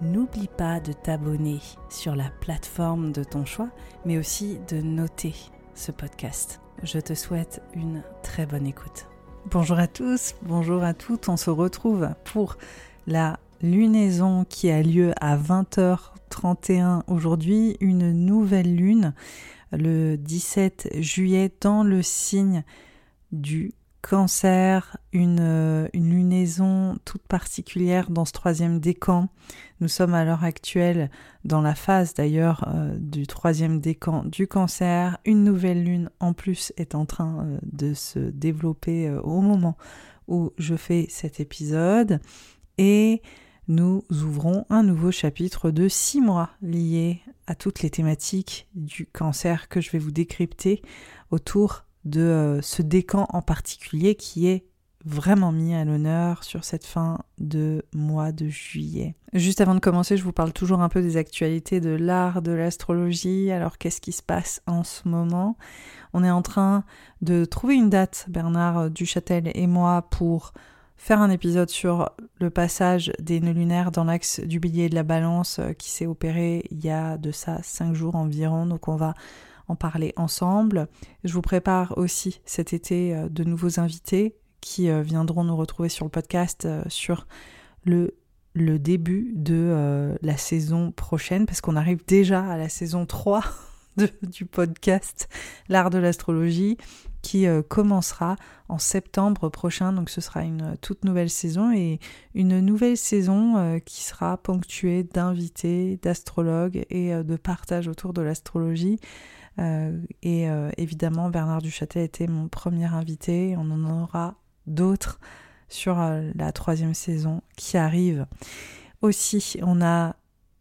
n'oublie pas de t'abonner sur la plateforme de ton choix, mais aussi de noter ce podcast. Je te souhaite une très bonne écoute. Bonjour à tous, bonjour à toutes, on se retrouve pour la lunaison qui a lieu à 20h31 aujourd'hui, une nouvelle lune le 17 juillet dans le signe du cancer, une, euh, une, lunaison toute particulière dans ce troisième décan. Nous sommes à l'heure actuelle dans la phase d'ailleurs euh, du troisième décan du cancer. Une nouvelle lune en plus est en train euh, de se développer au moment où je fais cet épisode. Et nous ouvrons un nouveau chapitre de six mois lié à toutes les thématiques du cancer que je vais vous décrypter autour de euh, ce décan en particulier qui est vraiment mis à l'honneur sur cette fin de mois de juillet. Juste avant de commencer, je vous parle toujours un peu des actualités de l'art de l'astrologie. Alors qu'est-ce qui se passe en ce moment? On est en train de trouver une date, Bernard Duchâtel et moi, pour faire un épisode sur le passage des nœuds lunaires dans l'axe du billet de la balance euh, qui s'est opéré il y a de ça cinq jours environ. Donc on va en parler ensemble. Je vous prépare aussi cet été euh, de nouveaux invités qui euh, viendront nous retrouver sur le podcast euh, sur le, le début de la saison prochaine, parce qu'on arrive déjà à la saison 3 du podcast L'art de l'astrologie, qui commencera en septembre prochain. Donc ce sera une toute nouvelle saison et une nouvelle saison qui sera ponctuée d'invités, d'astrologues et de partage autour de l'astrologie. Euh, et euh, évidemment, Bernard Duchâtel était mon premier invité. On en aura d'autres sur euh, la troisième saison qui arrive. Aussi, on a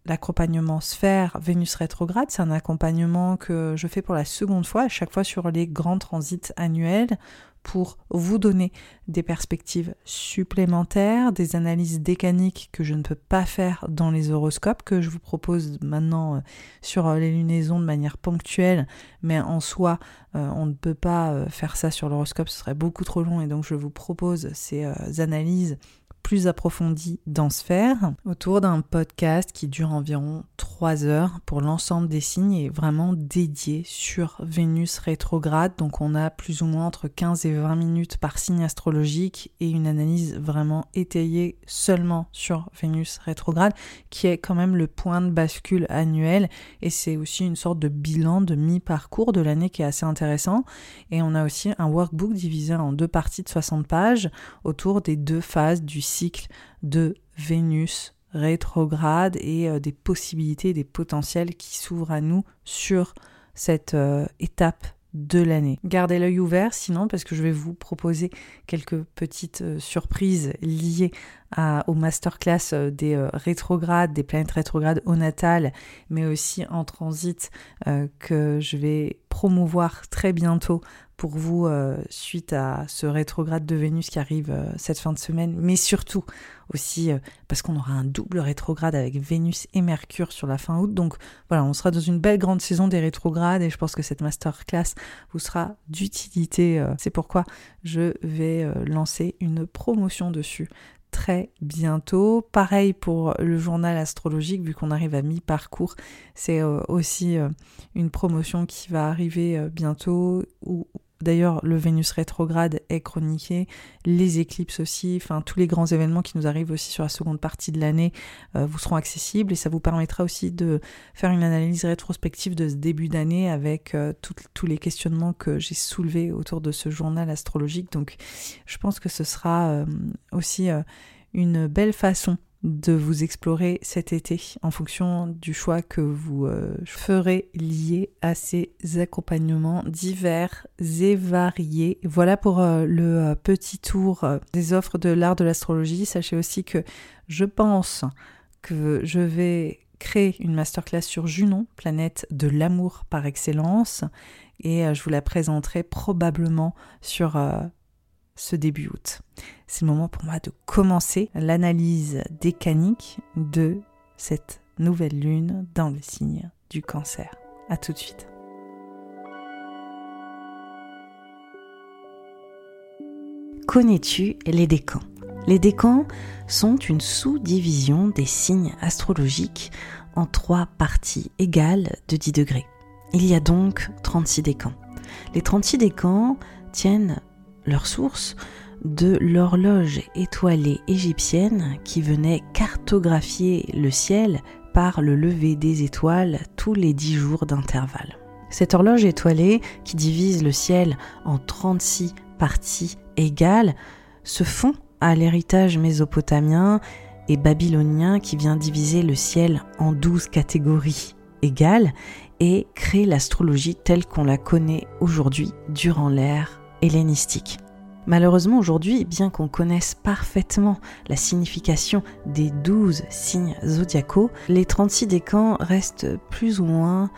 l'accompagnement sphère Vénus rétrograde. C'est un accompagnement que je fais pour la seconde fois, à chaque fois sur les grands transits annuels pour vous donner des perspectives supplémentaires, des analyses décaniques que je ne peux pas faire dans les horoscopes, que je vous propose maintenant euh, sur euh, les lunaisons de manière ponctuelle, mais en soi, euh, on ne peut pas faire ça sur l'horoscope, ce serait beaucoup trop long, et donc je vous propose ces analyses plus approfondie dans Sphère autour d'un podcast qui dure environ 3 heures pour l'ensemble des signes et vraiment dédié sur Vénus rétrograde. Donc on a plus ou moins entre 15 et 20 minutes par signe astrologique et une analyse vraiment étayée seulement sur Vénus rétrograde qui est quand même le point de bascule annuel et c'est aussi une sorte de bilan de mi-parcours de l'année qui est assez intéressant. Et on a aussi un workbook divisé en deux parties de 60 pages autour des deux phases du cycle de Vénus rétrograde et euh, des possibilités, des potentiels qui s'ouvrent à nous sur cette euh, étape de l'année. Gardez l'œil ouvert sinon parce que je vais vous proposer quelques petites euh, surprises liées à, au masterclass des rétrogrades, des planètes rétrogrades au natal, mais aussi en transit que je vais promouvoir très bientôt pour vous euh, suite à ce rétrograde de Vénus qui arrive euh, cette fin de semaine, mais surtout aussi euh, parce qu'on aura un double rétrograde avec Vénus et Mercure sur la fin août. Donc voilà, on sera dans une belle grande saison des rétrogrades et je pense que cette masterclass vous sera d'utilité. C'est pourquoi je vais lancer une promotion dessus très bientôt. Pareil pour le journal astrologique, vu qu'on arrive à mi-parcours, c'est aussi une promotion qui va arriver bientôt D'ailleurs, le Vénus rétrograde est chroniqué, les éclipses aussi, enfin tous les grands événements qui nous arrivent aussi sur la seconde partie de l'année euh, vous seront accessibles et ça vous permettra aussi de faire une analyse rétrospective de ce début d'année avec euh, tous les questionnements que j'ai soulevés autour de ce journal astrologique. Donc je pense que ce sera euh, aussi une belle façon de vous explorer cet été en fonction du choix que vous euh, ferez lié à ces accompagnements divers et variés. Voilà pour euh, le euh, petit tour des offres de l'art de l'astrologie. Sachez aussi que je pense que je vais créer une masterclass sur Junon, planète de l'amour par excellence, et je vous la présenterai probablement sur ce début août. C'est le moment pour moi de commencer l'analyse décanique de cette nouvelle lune dans le signe du cancer. A tout de suite. Connais-tu les décans? Les décans sont une sous-division des signes astrologiques en trois parties égales de 10 degrés. Il y a donc 36 décans. Les 36 décans tiennent leur source de l'horloge étoilée égyptienne qui venait cartographier le ciel par le lever des étoiles tous les dix jours d'intervalle. Cette horloge étoilée, qui divise le ciel en 36 parties égales, se fond à l'héritage mésopotamien et babylonien qui vient diviser le ciel en 12 catégories égales et crée l'astrologie telle qu'on la connaît aujourd'hui durant l'ère hellénistique. Malheureusement aujourd'hui, bien qu'on connaisse parfaitement la signification des douze signes zodiacaux, les 36 décans restent plus ou moins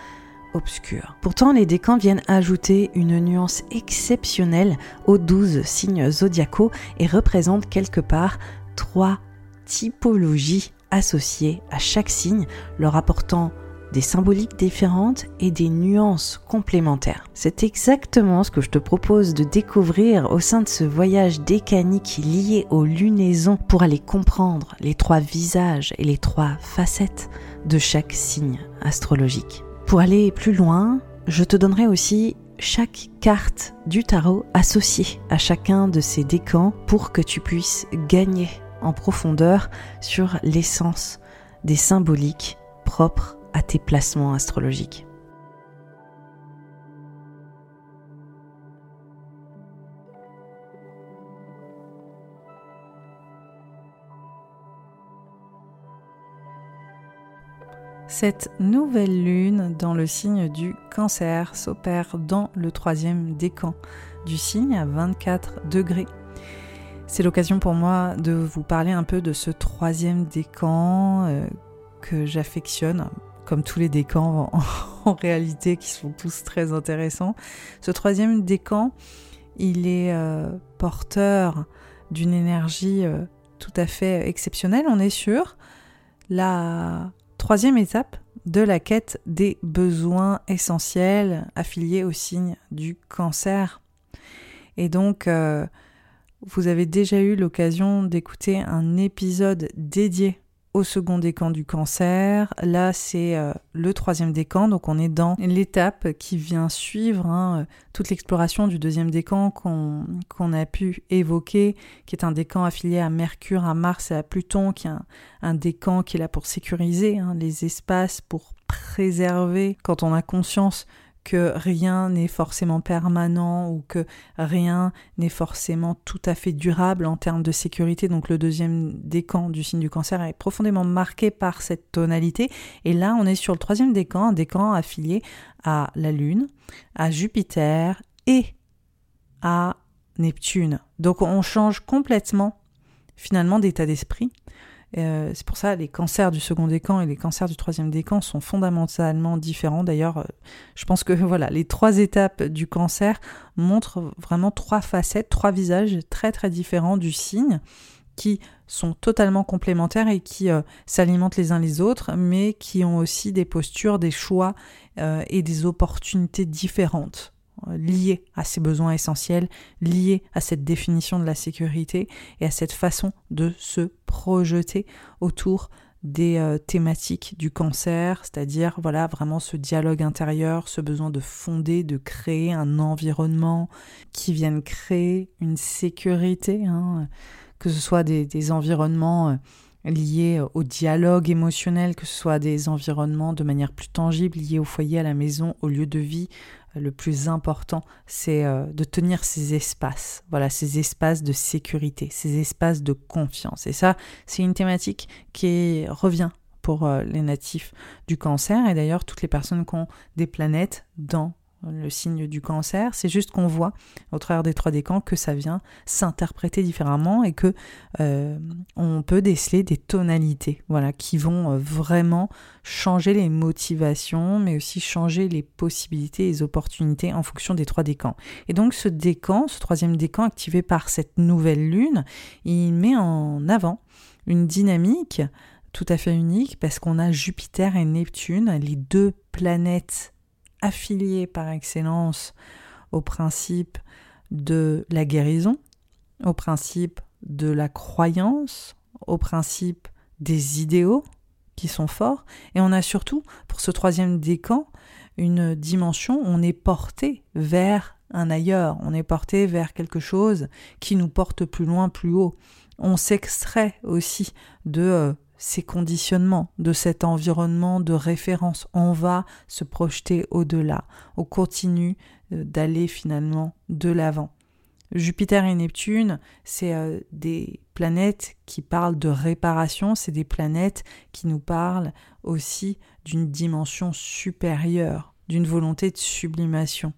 obscurs. Pourtant, les décans viennent ajouter une nuance exceptionnelle aux douze signes zodiacaux et représentent quelque part trois typologies associées à chaque signe, leur apportant des symboliques différentes et des nuances complémentaires. C'est exactement ce que je te propose de découvrir au sein de ce voyage décanique lié aux lunaisons pour aller comprendre les trois visages et les trois facettes de chaque signe astrologique. Pour aller plus loin, je te donnerai aussi chaque carte du tarot associée à chacun de ces décans pour que tu puisses gagner en profondeur sur l'essence des symboliques propres à tes placements astrologiques. Cette nouvelle lune dans le signe du cancer s'opère dans le troisième décan du signe à 24 degrés. C'est l'occasion pour moi de vous parler un peu de ce troisième décan euh, que j'affectionne comme tous les décans en, réalité qui sont tous très intéressants. Ce troisième décan, il est euh, porteur d'une énergie euh, tout à fait exceptionnelle, on est sur la troisième étape de la quête des besoins essentiels affiliés au signe du cancer. Et donc, euh, vous avez déjà eu l'occasion d'écouter un épisode dédié au second décan du cancer. Là, c'est euh, le troisième décan, donc on est dans l'étape qui vient suivre hein, toute l'exploration du deuxième décan qu'on a pu évoquer, qui est un décan affilié à Mercure, à Mars et à Pluton, qui est un, décan qui est là pour sécuriser hein, les espaces, pour préserver, quand on a conscience que rien n'est forcément permanent ou que rien n'est forcément tout à fait durable en termes de sécurité. Donc le deuxième décan du signe du cancer est profondément marqué par cette tonalité. Et là, on est sur le troisième décan, un décan affilié à la Lune, à Jupiter et à Neptune. Donc on change complètement finalement d'état d'esprit euh, c'est pour ça les cancers du second décan et les cancers du troisième décan sont fondamentalement différents. D'ailleurs, euh, je pense que voilà, les trois étapes du cancer montrent vraiment trois facettes, trois visages très très différents du signe qui sont totalement complémentaires et qui euh, s'alimentent les uns les autres, mais qui ont aussi des postures, des choix et des opportunités différentes. Euh, lié à ces besoins essentiels, lié à cette définition de la sécurité et à cette façon de se projeter autour des euh, thématiques du cancer, c'est-à-dire voilà vraiment ce dialogue intérieur, ce besoin de fonder, de créer un environnement qui vienne créer une sécurité, hein, que ce soit des, environnements euh, liés au dialogue émotionnel, que ce soit des environnements de manière plus tangible liés au foyer, à la maison, au lieu de vie, le plus important, c'est euh, de tenir ces espaces, voilà, ces espaces de sécurité, ces espaces de confiance. Et ça, c'est une thématique qui revient pour euh, les natifs du cancer et d'ailleurs toutes les personnes qui ont des planètes dans le signe du cancer, c'est juste qu'on voit au travers des trois décans que ça vient s'interpréter différemment et que euh, on peut déceler des tonalités, voilà, qui vont euh, vraiment changer les motivations, mais aussi changer les possibilités et les opportunités en fonction des trois décans. Et donc ce décan, ce troisième décan activé par cette nouvelle lune, il met en avant une dynamique tout à fait unique parce qu'on a Jupiter et Neptune, les deux planètes affilié par excellence au principe de la guérison, au principe de la croyance, au principe des idéaux qui sont forts. Et on a surtout, pour ce troisième décan, une dimension, on est porté vers un ailleurs, on est porté vers quelque chose qui nous porte plus loin, plus haut. On s'extrait aussi de euh, ces conditionnements, de cet environnement de référence. On va se projeter au-delà. On continue euh, d'aller finalement de l'avant. Jupiter et Neptune, c'est euh, des planètes qui parlent de réparation, c'est des planètes qui nous parlent aussi d'une dimension supérieure, d'une volonté de sublimation.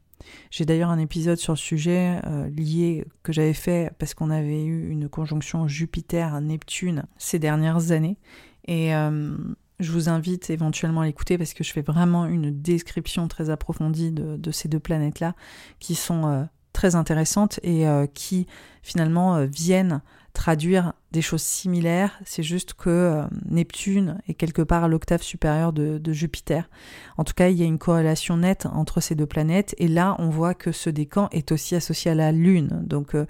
J'ai d'ailleurs un épisode sur le sujet euh, lié que j'avais fait parce qu'on avait eu une conjonction Jupiter-Neptune ces dernières années. Et euh, je vous invite éventuellement à l'écouter parce que je fais vraiment une description très approfondie de, ces deux planètes-là qui sont euh, très intéressantes et qui finalement viennent traduire des choses similaires, c'est juste que euh, Neptune est quelque part à l'octave supérieure de, Jupiter. En tout cas, il y a une corrélation nette entre ces deux planètes, et là, on voit que ce décan est aussi associé à la Lune. Donc, euh,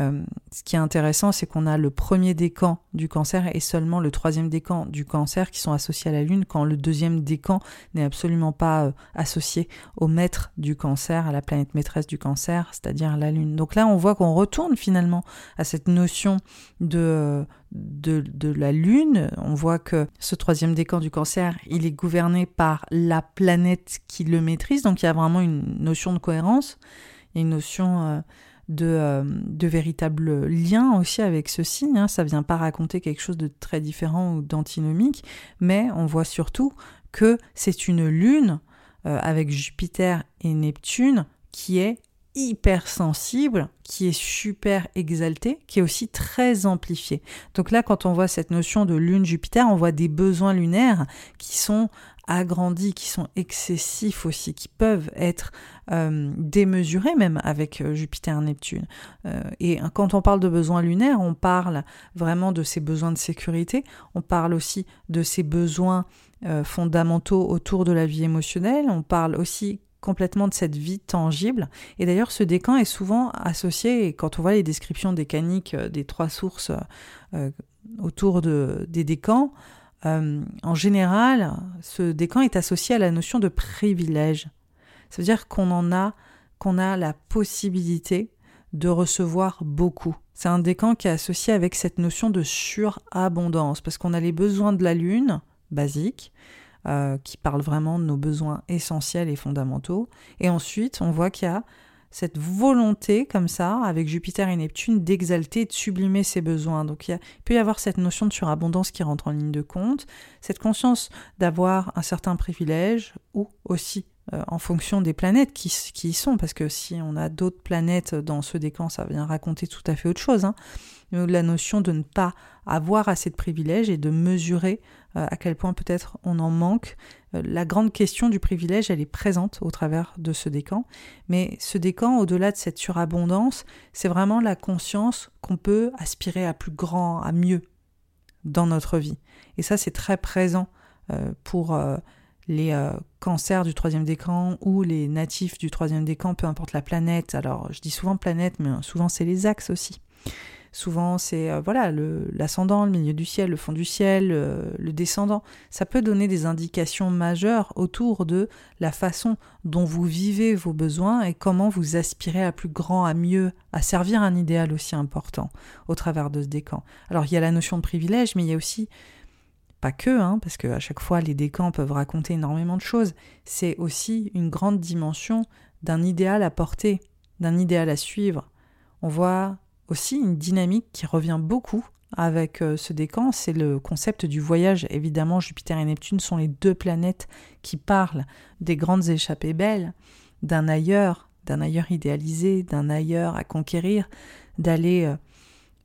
euh, ce qui est intéressant, c'est qu'on a le premier décan du cancer et seulement le troisième décan du cancer qui sont associés à la Lune, quand le deuxième décan n'est absolument pas associé au maître du cancer, à la planète maîtresse du cancer, c'est-à-dire la Lune. Donc là, on voit qu'on retourne finalement à cette notion de, de, la Lune. On voit que ce troisième décan du cancer, il est gouverné par la planète qui le maîtrise, donc il y a vraiment une notion de cohérence, une notion euh, de, euh, de, véritable lien aussi avec ce signe. Hein. Ça vient pas raconter quelque chose de très différent ou d'antinomique, mais on voit surtout que c'est une Lune euh, avec Jupiter et Neptune qui est hypersensible, qui est super exalté, qui est aussi très amplifié. Donc là, quand on voit cette notion de lune Jupiter, on voit des besoins lunaires qui sont agrandis, qui sont excessifs aussi, qui peuvent être euh, démesurés même avec euh, Jupiter-Neptune. Euh, et quand on parle de besoins lunaires, on parle vraiment de ces besoins de sécurité, on parle aussi de ces besoins fondamentaux autour de la vie émotionnelle, on parle aussi complètement de cette vie tangible. Et d'ailleurs, ce décan est souvent associé, quand on voit les descriptions décaniques euh, des trois sources euh, autour de, des décans, euh, en général, ce décan est associé à la notion de privilège. Ça veut dire qu'on en a, qu'on a la possibilité de recevoir beaucoup. C'est un décan qui est associé avec cette notion de surabondance, parce qu'on a les besoins de la lune, basiques, euh, qui parle vraiment de nos besoins essentiels et fondamentaux. Et ensuite, on voit qu'il y a cette volonté comme ça, avec Jupiter et Neptune, d'exalter, de sublimer ses besoins. Donc il, peut y avoir cette notion de surabondance qui rentre en ligne de compte, cette conscience d'avoir un certain privilège, ou aussi euh, en fonction des planètes qui, y sont, parce que si on a d'autres planètes dans ce décan, ça vient raconter tout à fait autre chose. Hein. La notion de ne pas avoir assez de privilèges et de mesurer à quel point peut-être on en manque. Euh, la grande question du privilège, elle est présente au travers de ce décan, mais ce décan, au-delà de cette surabondance, c'est vraiment la conscience qu'on peut aspirer à plus grand, à mieux dans notre vie. Et ça, c'est très présent euh, pour les cancers du troisième décan ou les natifs du troisième décan, peu importe la planète. Alors, je dis souvent planète, mais souvent c'est les axes aussi. Souvent, c'est euh, voilà l'ascendant, le, milieu du ciel, le fond du ciel, le descendant. Ça peut donner des indications majeures autour de la façon dont vous vivez vos besoins et comment vous aspirez à plus grand, à mieux, à servir un idéal aussi important au travers de ce décan. Alors, il y a la notion de privilège, mais il y a aussi pas que, hein, parce qu'à chaque fois les décans peuvent raconter énormément de choses, c'est aussi une grande dimension d'un idéal à porter, d'un idéal à suivre. On voit aussi une dynamique qui revient beaucoup avec euh, ce décan, c'est le concept du voyage. Évidemment, Jupiter et Neptune sont les deux planètes qui parlent des grandes échappées belles, d'un ailleurs, d'un ailleurs idéalisé, d'un ailleurs à conquérir, d'aller euh,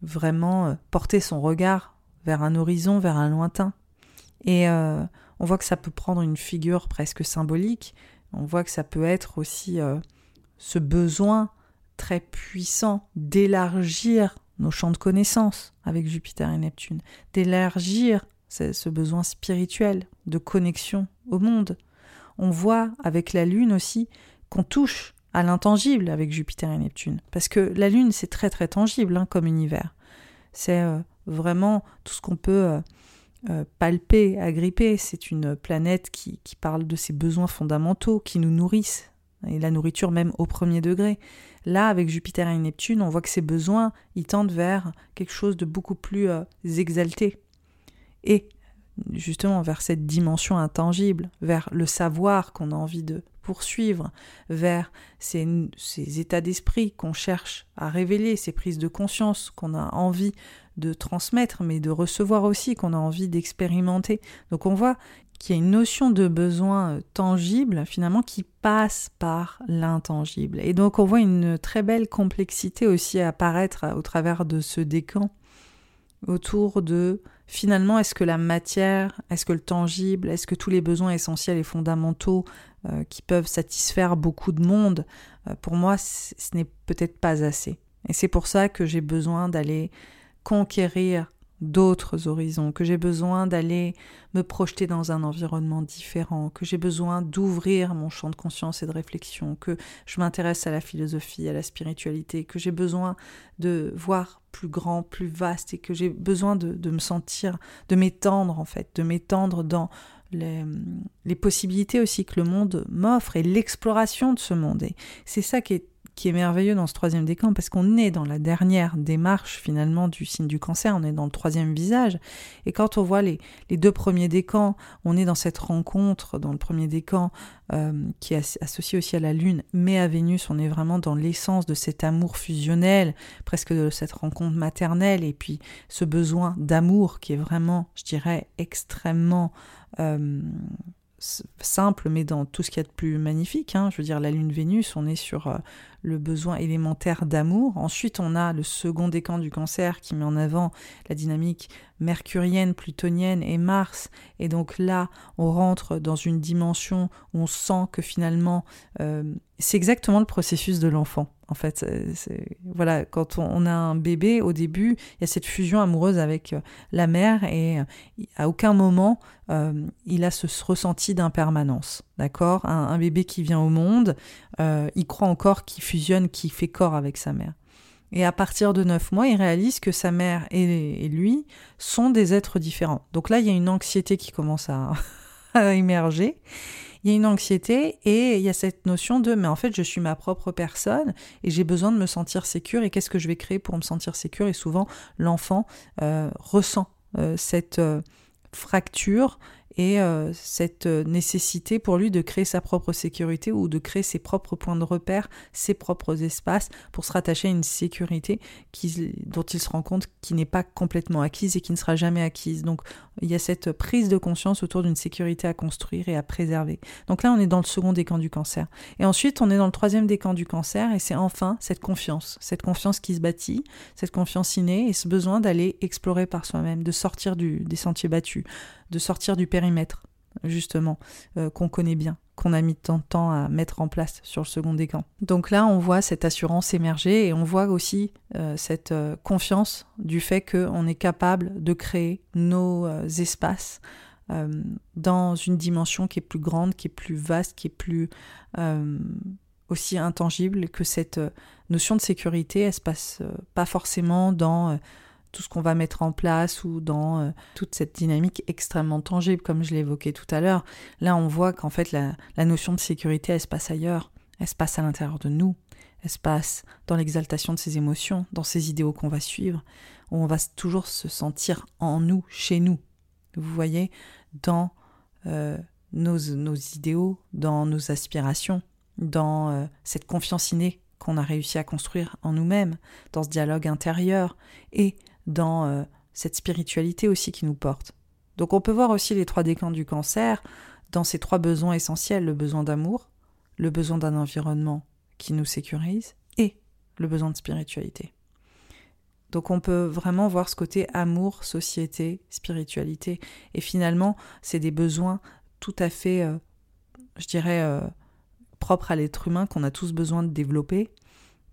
vraiment euh, porter son regard vers un horizon, vers un lointain. Et on voit que ça peut prendre une figure presque symbolique, on voit que ça peut être aussi ce besoin très puissant d'élargir nos champs de connaissances avec Jupiter et Neptune, d'élargir ce besoin spirituel de connexion au monde. On voit avec la Lune aussi qu'on touche à l'intangible avec Jupiter et Neptune, parce que la Lune c'est très très tangible hein, comme univers. C'est euh, vraiment tout ce qu'on peut euh, palper, agripper. C'est une planète qui, parle de ses besoins fondamentaux, qui nous nourrissent, et la nourriture même au premier degré. Là, avec Jupiter et Neptune, on voit que ces besoins, ils tendent vers quelque chose de beaucoup plus euh, exalté. Et justement vers cette dimension intangible, vers le savoir qu'on a envie de poursuivre, vers ces, ces états d'esprit qu'on cherche à révéler, ces prises de conscience qu'on a envie de transmettre, mais de recevoir aussi, qu'on a envie d'expérimenter. Donc on voit qu'il y a une notion de besoin euh, tangible finalement qui passe par l'intangible. Et donc on voit une très belle complexité aussi apparaître euh, au travers de ce décan autour de finalement est-ce que la matière, est-ce que le tangible, est-ce que tous les besoins essentiels et fondamentaux euh, qui peuvent satisfaire beaucoup de monde, pour moi ce n'est peut-être pas assez. Et c'est pour ça que j'ai besoin d'aller conquérir d'autres horizons, que j'ai besoin d'aller me projeter dans un environnement différent, que j'ai besoin d'ouvrir mon champ de conscience et de réflexion, que je m'intéresse à la philosophie, à la spiritualité, que j'ai besoin de voir plus grand, plus vaste et que j'ai besoin de, me sentir, de m'étendre en fait, de m'étendre dans les, possibilités aussi que le monde m'offre et l'exploration de ce monde. Et c'est ça qui est qui est merveilleux dans ce troisième décan, parce qu'on est dans la dernière démarche finalement du signe du cancer, on est dans le troisième visage, et quand on voit les, deux premiers décans, on est dans cette rencontre, dans le premier décan, euh, qui est associé aussi à la Lune, mais à Vénus, on est vraiment dans l'essence de cet amour fusionnel, presque de cette rencontre maternelle, et puis ce besoin d'amour qui est vraiment, je dirais, extrêmement... Euh, simple, mais dans tout ce qu'il y a de plus magnifique. Hein. Je veux dire, la Lune Vénus, on est sur euh, le besoin élémentaire d'amour. Ensuite, on a le second décan du cancer qui met en avant la dynamique mercurienne, plutonienne et Mars. Et donc là, on rentre dans une dimension où on sent que finalement, euh, c'est exactement le processus de l'enfant. En fait, voilà, quand on a un bébé, au début, il y a cette fusion amoureuse avec euh, la mère et euh, à aucun moment il a ce ressenti d'impermanence. D'accord? Un, bébé qui vient au monde, il croit encore qu'il fusionne, qu'il fait corps avec sa mère. Et à partir de 9 mois, il réalise que sa mère et, lui sont des êtres différents. Donc là, il y a une anxiété qui commence à, émerger. Il y a une anxiété et il y a cette notion de mais en fait je suis ma propre personne et j'ai besoin de me sentir sécure et qu'est-ce que je vais créer pour me sentir sécure? Et souvent l'enfant euh, ressent euh, cette euh, fracture et euh, cette nécessité pour lui de créer sa propre sécurité ou de créer ses propres points de repère, ses propres espaces pour se rattacher à une sécurité dont il se rend compte qui n'est pas complètement acquise et qui ne sera jamais acquise. Donc il y a cette prise de conscience autour d'une sécurité à construire et à préserver. Donc là on est dans le second décan du cancer. Et ensuite on est dans le troisième décan du cancer et c'est enfin cette confiance, cette confiance qui se bâtit, cette confiance innée et ce besoin d'aller explorer par soi-même, de sortir des sentiers battus, de sortir du périmètre, justement, euh, qu'on connaît bien, qu'on a mis tant de temps à mettre en place sur le second décan. Donc là, on voit cette assurance émerger et on voit aussi euh, cette euh, confiance du fait qu'on est capable de créer nos espaces dans une dimension qui est plus grande, qui est plus vaste, qui est plus aussi intangible, que cette notion de sécurité, elle se passe pas forcément dans tout ce qu'on va mettre en place ou dans toute cette dynamique extrêmement tangible, comme je évoqué tout à l'heure. Là, on voit qu'en fait, la, notion de sécurité, elle se passe ailleurs, elle se passe à l'intérieur de nous, elle se passe dans l'exaltation de ses émotions, dans ces idéaux qu'on va suivre, où on va toujours se sentir en nous, chez nous. Vous voyez, dans euh, nos, nos, idéaux, dans nos aspirations, dans euh, cette confiance innée qu'on a réussi à construire en nous-mêmes, dans ce dialogue intérieur et dans euh, cette spiritualité aussi qui nous porte. Donc on peut voir aussi les trois décans du cancer dans ces trois besoins essentiels, le besoin d'amour, le besoin d'un environnement qui nous sécurise et le besoin de spiritualité. Donc on peut vraiment voir ce côté amour, société, spiritualité. Et finalement, c'est des besoins tout à fait, euh, je dirais, euh, propres à l'être humain qu'on a tous besoin de développer,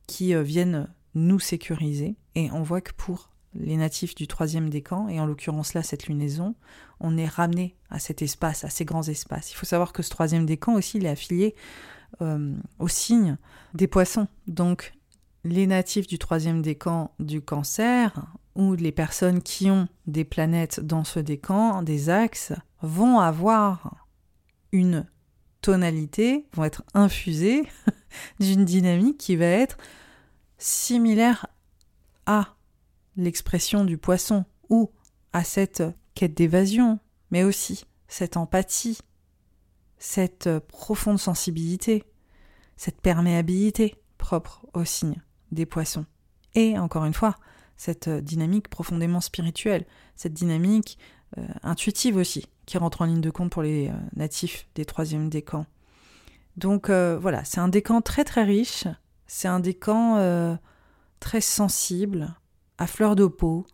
qui viennent nous sécuriser. Et on voit que pour les natifs du troisième décan, et en l'occurrence là cette lunaison, on est ramené à cet espace, à ces grands espaces. Il faut savoir que ce troisième décan aussi, il est affilié au signe des poissons. Donc les natifs du troisième décan du cancer, ou les personnes qui ont des planètes dans ce décan, des axes, vont avoir une tonalité, vont être infusées d'une dynamique qui va être similaire à l'expression du poisson ou à cette quête d'évasion, mais aussi cette empathie, cette profonde sensibilité, cette perméabilité propre au signe des poissons. Et encore une fois, cette euh, dynamique profondément spirituelle, cette dynamique euh, intuitive aussi, qui rentre en ligne de compte pour les euh, natifs des troisièmes décans. Donc voilà, c'est un décan très très riche, c'est un décan très sensible, à fleur de peau,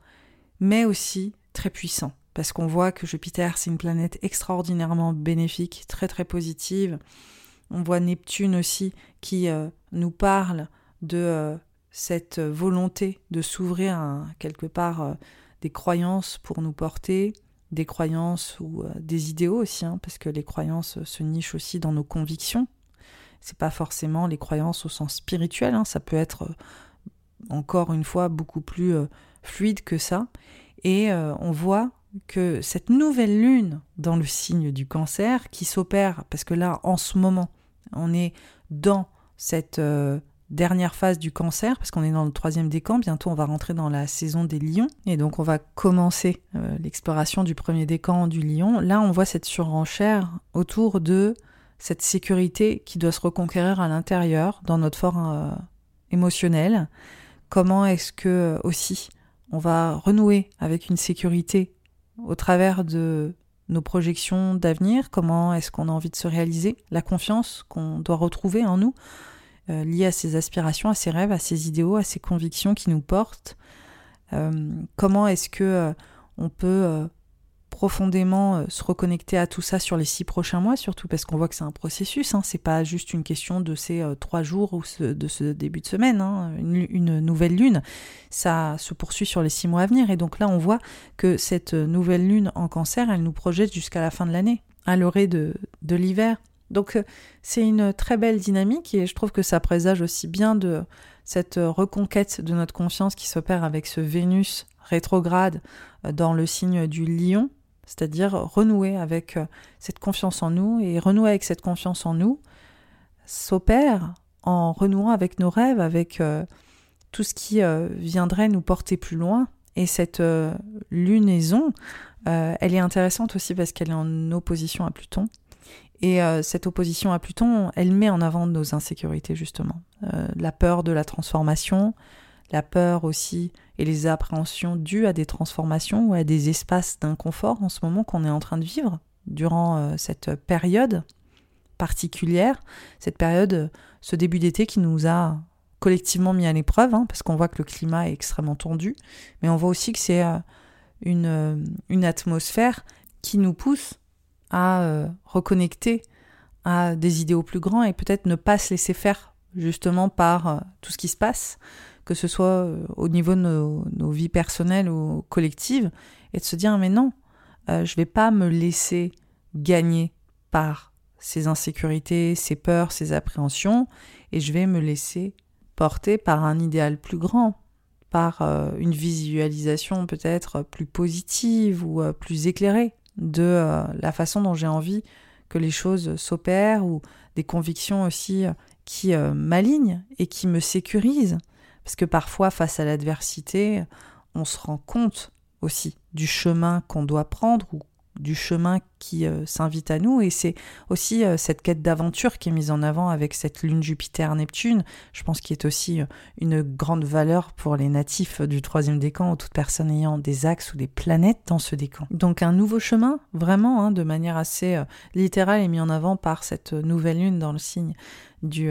mais aussi très puissant, parce qu'on voit que Jupiter, c'est une planète extraordinairement bénéfique, très très positive. On voit Neptune aussi qui nous parle de cette volonté de s'ouvrir quelque part euh, des croyances pour nous porter, des croyances ou euh, des idéaux aussi, hein, parce que les croyances se nichent aussi dans nos convictions. C'est pas forcément les croyances au sens spirituel, hein, ça peut être euh, encore une fois beaucoup plus fluide que ça. Et on voit que cette nouvelle lune dans le signe du cancer qui s'opère, parce que là en ce moment on est dans cette dernière phase du cancer, parce qu'on est dans le troisième décan, bientôt on va rentrer dans la saison des lions, et donc on va commencer euh, l'exploration du premier décan du lion. Là, on voit cette surenchère autour de cette sécurité qui doit se reconquérir à l'intérieur, dans notre forme euh, émotionnelle. Comment est-ce que aussi on va renouer avec une sécurité au travers de nos projections d'avenir, comment est-ce qu'on a envie de se réaliser, la confiance qu'on doit retrouver en nous euh, liées à ses aspirations, à ses rêves, à ses idéaux, à ses convictions qui nous portent. Euh, comment est-ce que euh, on peut profondément se reconnecter à tout ça sur les six prochains mois, surtout parce qu'on voit que c'est un processus, hein, c'est pas juste une question de ces trois jours ou de ce début de semaine, hein, une, nouvelle lune, ça se poursuit sur les six mois à venir, et donc là on voit que cette nouvelle lune en cancer, elle nous projette jusqu'à la fin de l'année, à l'orée de, de l'hiver, donc euh, c'est une très belle dynamique et je trouve que ça présage aussi bien de cette reconquête de notre confiance qui s'opère avec ce Vénus rétrograde euh, dans le signe du lion, c'est-à-dire renouer avec euh, cette confiance en nous et renouer avec cette confiance en nous s'opère en renouant avec nos rêves, avec tout ce qui viendrait nous porter plus loin. Et cette lunaison, elle est intéressante aussi parce qu'elle est en opposition à Pluton. Et euh, cette opposition à Pluton, elle met en avant nos insécurités, justement. Euh, la peur de la transformation, la peur aussi et les appréhensions dues à des transformations ou à des espaces d'inconfort en ce moment qu'on est en train de vivre durant euh, cette période particulière, cette période, ce début d'été qui nous a collectivement mis à l'épreuve, hein, parce qu'on voit que le climat est extrêmement tendu, mais on voit aussi que c'est une, une atmosphère qui nous pousse à euh, reconnecter à des idéaux plus grands et peut-être ne pas se laisser faire justement par euh, tout ce qui se passe, que ce soit euh, au niveau de nos, vies personnelles ou collectives, et de se dire mais non, je vais pas me laisser gagner par ces insécurités, ces peurs, ces appréhensions, et je vais me laisser porter par un idéal plus grand, par euh, une visualisation peut-être plus positive ou euh, plus éclairée de euh, la façon dont j'ai envie que les choses s'opèrent ou des convictions aussi qui m'alignent et qui me sécurisent. Parce que parfois, face à l'adversité, on se rend compte aussi du chemin qu'on doit prendre ou du chemin qui euh, s'invite à nous et c'est aussi euh, cette quête d'aventure qui est mise en avant avec cette lune Jupiter-Neptune, je pense qui est aussi euh, une grande valeur pour les natifs du troisième décan ou toute personne ayant des axes ou des planètes dans ce décan. Donc un nouveau chemin, vraiment, hein, de manière assez littérale, est mis en avant par cette nouvelle lune dans le signe du,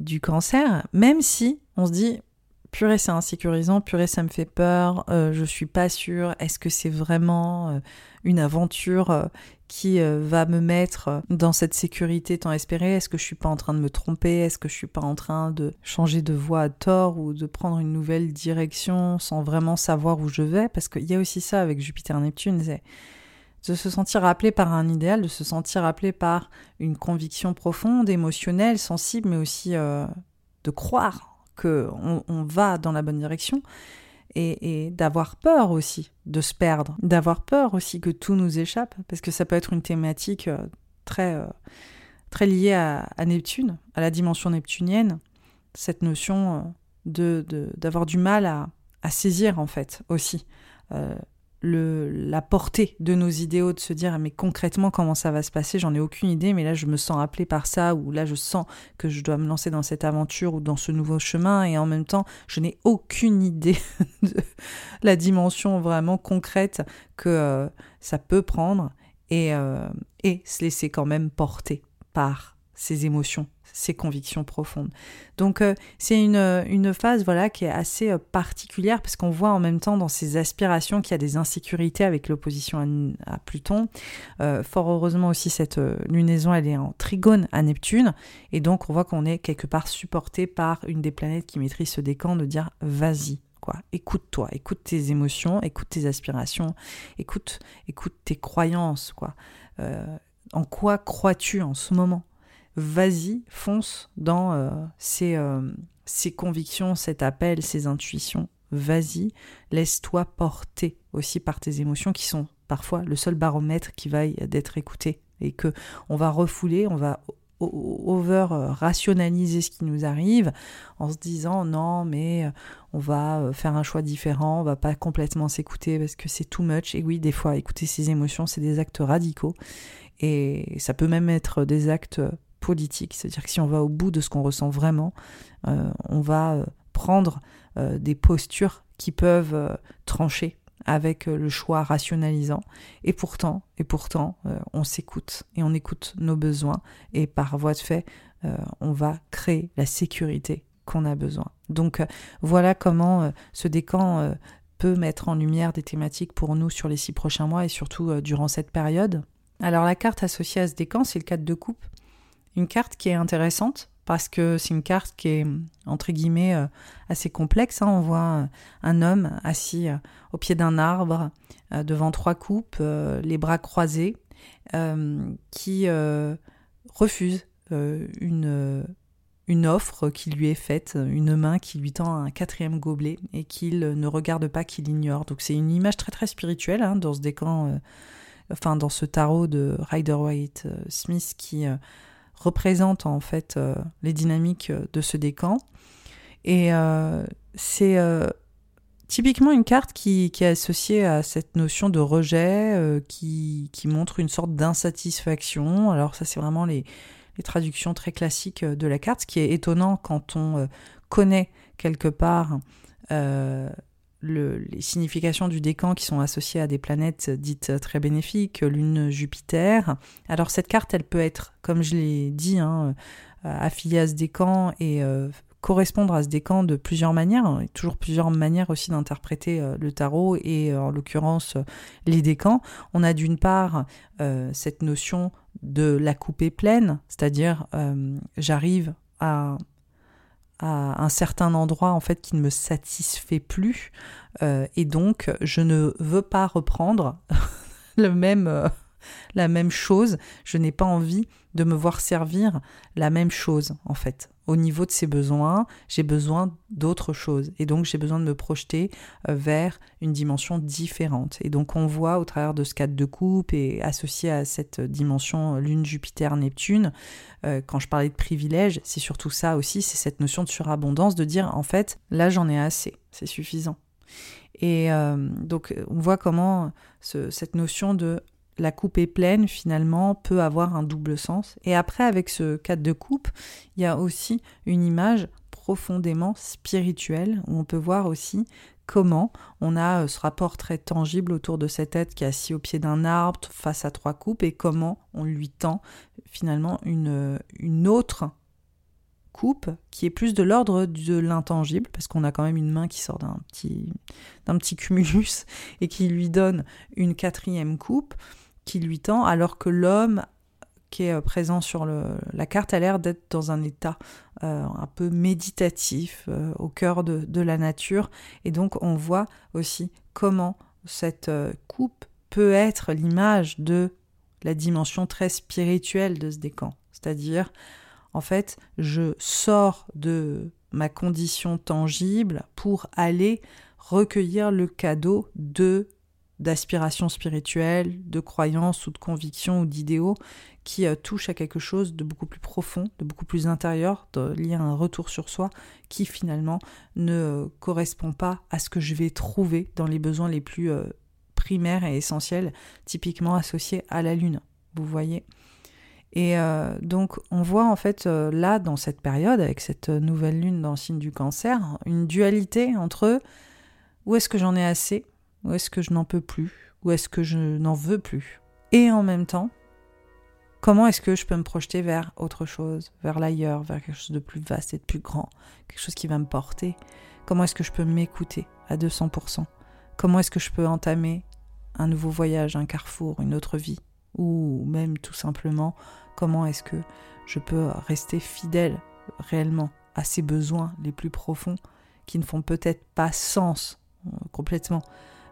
du cancer, même si on se dit purée c'est insécurisant, purée ça me fait peur, euh, je suis pas sûre, est-ce que c'est vraiment euh, une aventure euh, qui va me mettre dans cette sécurité tant espérée? Est-ce que je suis pas en train de me tromper? Est-ce que je suis pas en train de changer de voie à tort ou de prendre une nouvelle direction sans vraiment savoir où je vais? Parce qu'il y a aussi ça avec Jupiter-Neptune, c'est de se sentir appelé par un idéal, de se sentir appelé par une conviction profonde, émotionnelle, sensible, mais aussi de croire qu'on on va dans la bonne direction et, d'avoir peur aussi de se perdre, d'avoir peur aussi que tout nous échappe, parce que ça peut être une thématique euh, très, euh, très liée à, Neptune, à la dimension neptunienne, cette notion euh, de d'avoir du mal à, à, saisir en fait aussi la portée de nos idéaux, de se dire mais concrètement comment ça va se passer, j'en ai aucune idée, mais là je me sens appelé par ça, ou là je sens que je dois me lancer dans cette aventure ou dans ce nouveau chemin, et en même temps je n'ai aucune idée de la dimension vraiment concrète que euh, ça peut prendre, et, euh, et se laisser quand même porter par ces émotions ses convictions profondes. Donc euh, c'est une, une, phase voilà qui est assez euh, particulière parce qu'on voit en même temps dans ses aspirations qu'il y a des insécurités avec l'opposition à, Pluton. Euh, fort heureusement aussi cette lunaison elle est en trigone à Neptune et donc on voit qu'on est quelque part supporté par une des planètes qui maîtrise ce décan de dire vas-y quoi. Écoute-toi, écoute tes émotions, écoute tes aspirations, écoute, écoute tes croyances, quoi. en quoi crois-tu en ce moment? Vas-y, fonce dans euh, euh, ces, convictions, cet appel, ces intuitions. Vas-y, laisse-toi porter aussi par tes émotions qui sont parfois le seul baromètre qui va d'être écouté et que on va refouler, on va over rationaliser ce qui nous arrive en se disant non mais euh, on va faire un choix différent, on va pas complètement s'écouter parce que c'est too much. Et oui des fois écouter ses émotions c'est des actes radicaux. Et ça peut même être des actes politique. C'est-à-dire que si on va au bout de ce qu'on ressent vraiment, euh, on va euh, prendre euh, des postures qui peuvent trancher avec le choix rationalisant. Et pourtant, et pourtant, on s'écoute et on écoute nos besoins. Et par voie de fait, on va créer la sécurité qu'on a besoin. Donc voilà comment ce décan peut mettre en lumière des thématiques pour nous sur les six prochains mois et surtout durant cette période. Alors la carte associée à ce décan, c'est le 4 de coupe. Une carte qui est intéressante parce que c'est une carte qui est entre guillemets euh, assez complexe. Hein. On voit euh, un homme assis euh, au pied d'un arbre devant trois coupes, les bras croisés, qui refuse une, offre qui lui est faite, une main qui lui tend un quatrième gobelet et qu'il ne regarde pas, qu'il ignore. Donc c'est une image très très spirituelle hein, dans ce décan, enfin dans ce tarot de Rider Waite Smith qui représente en fait euh, les dynamiques euh, de ce décan. Et euh, c'est typiquement une carte qui, est associée à cette notion de rejet, qui, montre une sorte d'insatisfaction. Alors ça c'est vraiment les, traductions très classiques de la carte, ce qui est étonnant quand on connaît quelque part les significations du décan qui sont associées à des planètes dites très bénéfiques, Lune, Jupiter. Alors cette carte, elle peut être, comme je l'ai dit, hein, euh, affiliée à ce décan et euh, correspondre à ce décan de plusieurs manières. Y a toujours plusieurs manières aussi d'interpréter euh, le tarot et en l'occurrence les décans. On a d'une part cette notion de la coupée pleine, c'est-à-dire j'arrive à à un certain endroit en fait qui ne me satisfait plus. Euh, et donc je ne veux pas reprendre le même euh, la même chose, je n'ai pas envie de me voir servir la même chose en fait. Au niveau de ses besoins, j'ai besoin d'autre chose et donc j'ai besoin de me projeter euh, vers une dimension différente. Et donc on voit au travers de ce cadre de coupe et associé à cette dimension euh, Lune, Jupiter, Neptune, euh, quand je parlais de privilège, c'est surtout ça aussi, c'est cette notion de surabondance, de dire en fait là j'en ai assez, c'est suffisant. Et donc on voit comment cette notion de la coupe est pleine finalement peut avoir un double sens. Et après, avec ce cadre de coupe, il y a aussi une image profondément spirituelle où on peut voir aussi comment on a euh, ce rapport très tangible autour de cette tête qui est assis au pied d'un arbre face à trois coupes et comment on lui tend finalement une, euh, une autre coupe qui est plus de l'ordre de l'intangible parce qu'on a quand même une main qui sort d'un petit cumulus et qui lui donne une quatrième coupe qui lui tend, alors que l'homme qui est euh, présent sur la carte a l'air d'être dans un état euh, un peu méditatif, euh, au cœur de, la nature. Et donc on voit aussi comment cette coupe peut être l'image de la dimension très spirituelle de ce décan. C'est-à-dire, en fait, je sors de ma condition tangible pour aller recueillir le cadeau de d'aspiration spirituelle, de croyance ou de conviction ou d'idéaux qui euh, touchent à quelque chose de beaucoup plus profond, de beaucoup plus intérieur, de, lié à un retour sur soi qui finalement ne correspond pas à ce que je vais trouver dans les besoins les plus euh, primaires et essentiels, typiquement associés à la lune. Vous voyez? Et euh, donc on voit en fait là dans cette période, avec cette nouvelle lune dans le signe du cancer, une dualité entre où est-ce que j'en ai assez ou est-ce que je n'en peux plus Ou est-ce que je n'en veux plus Et en même temps, comment est-ce que je peux me projeter vers autre chose, vers l'ailleurs, vers quelque chose de plus vaste et de plus grand, quelque chose qui va me porter? Comment est-ce que je peux m'écouter à 200% Comment est-ce que je peux entamer un nouveau voyage, un carrefour, une autre vie? Ou même tout simplement, comment est-ce que je peux rester fidèle réellement à ces besoins les plus profonds qui ne font peut-être pas sens euh, complètement?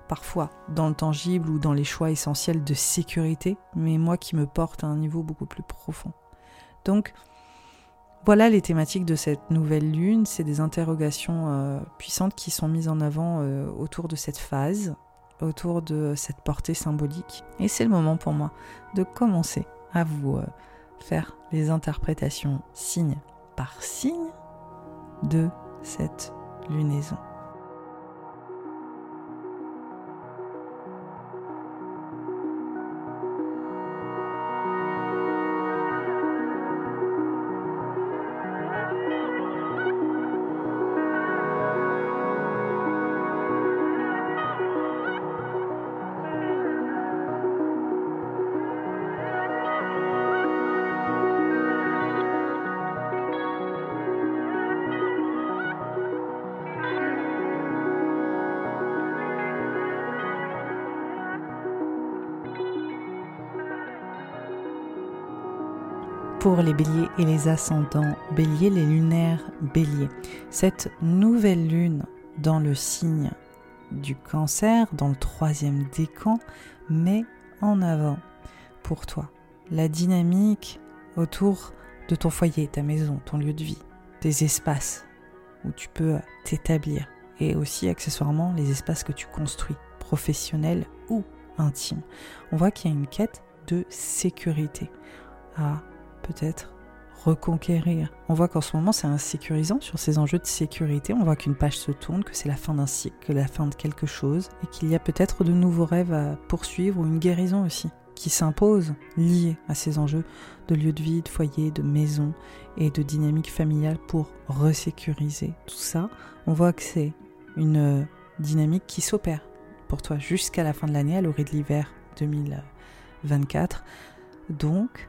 Parfois dans le tangible ou dans les choix essentiels de sécurité, mais moi qui me porte à un niveau beaucoup plus profond. Donc, voilà les thématiques de cette nouvelle lune, c'est des interrogations euh, puissantes qui sont mises en avant euh, autour de cette phase, autour de cette portée symbolique. Et c'est le moment pour moi de commencer à vous euh, faire les interprétations signe par signe de cette lunaison. Les béliers et les ascendants béliers, les lunaires béliers. Cette nouvelle lune dans le signe du cancer, dans le troisième décan, met en avant pour toi la dynamique autour de ton foyer, ta maison, ton lieu de vie, tes espaces où tu peux t'établir et aussi accessoirement les espaces que tu construis, professionnels ou intimes. On voit qu'il y a une quête de sécurité à peut-être reconquérir. On voit qu'en ce moment c'est insécurisant sur ces enjeux de sécurité. On voit qu'une page se tourne, que c'est la fin d'un cycle, que la fin de quelque chose, et qu'il y a peut-être de nouveaux rêves à poursuivre ou une guérison aussi qui s'impose liée à ces enjeux de lieu de vie, de foyer, de maison et de dynamique familiale pour resécuriser tout ça. On voit que c'est une dynamique qui s'opère pour toi jusqu'à la fin de l'année, à l'orée de l'hiver 2024. Donc,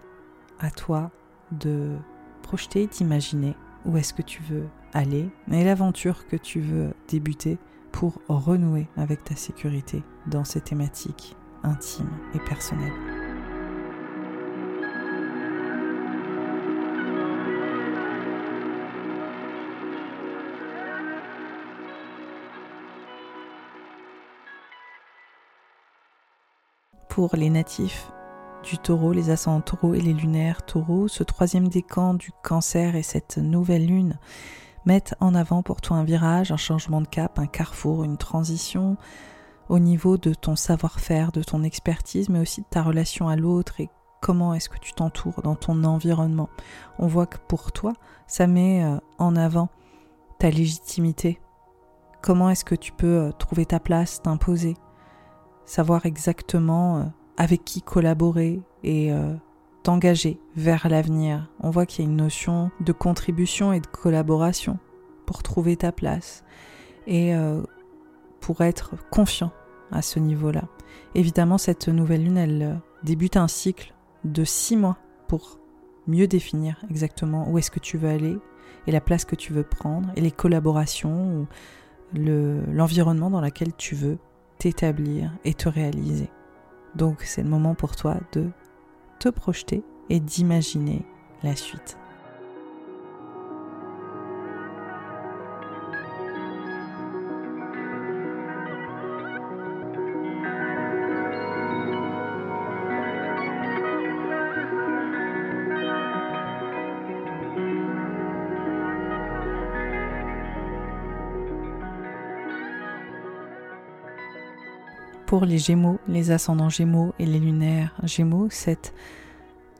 à toi de projeter, d'imaginer où est-ce que tu veux aller et l'aventure que tu veux débuter pour renouer avec ta sécurité dans ces thématiques intimes et personnelles. Pour les natifs du taureau, les ascendants taureaux et les lunaires taureaux, ce troisième décan du cancer et cette nouvelle lune mettent en avant pour toi un virage, un changement de cap, un carrefour, une transition au niveau de ton savoir-faire, de ton expertise, mais aussi de ta relation à l'autre et comment est-ce que tu t'entoures dans ton environnement. On voit que pour toi, ça met euh, en avant ta légitimité. Comment est-ce que tu peux euh, trouver ta place, t'imposer, savoir exactement euh, avec qui collaborer et t'engager vers l'avenir. On voit qu'il y a une notion de contribution et de collaboration pour trouver ta place et pour être confiant à ce niveau-là. Évidemment, cette nouvelle lune, elle débute un cycle de six mois pour mieux définir exactement où est-ce que tu veux aller et la place que tu veux prendre et les collaborations ou l'environnement dans lequel tu veux t'établir et te réaliser. Donc c'est le moment pour toi de te projeter et d'imaginer la suite. Pour les Gémeaux, les ascendants Gémeaux et les lunaires Gémeaux, cette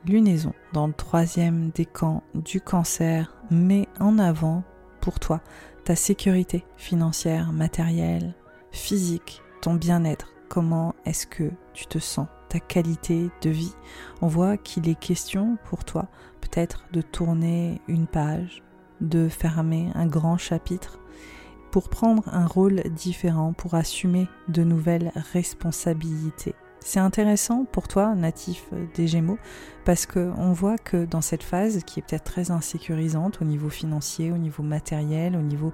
lunaison dans le troisième décan du cancer met en avant pour toi ta sécurité financière, matérielle, physique, ton bien-être. Comment est-ce que tu te sens, ta qualité de vie? On voit qu'il est question pour toi peut-être de tourner une page, de fermer un grand chapitre pour prendre un rôle différent, pour assumer de nouvelles responsabilités. C'est intéressant pour toi, natif des Gémeaux, parce qu'on voit que dans cette phase, qui est peut-être très insécurisante au niveau financier, au niveau matériel, au niveau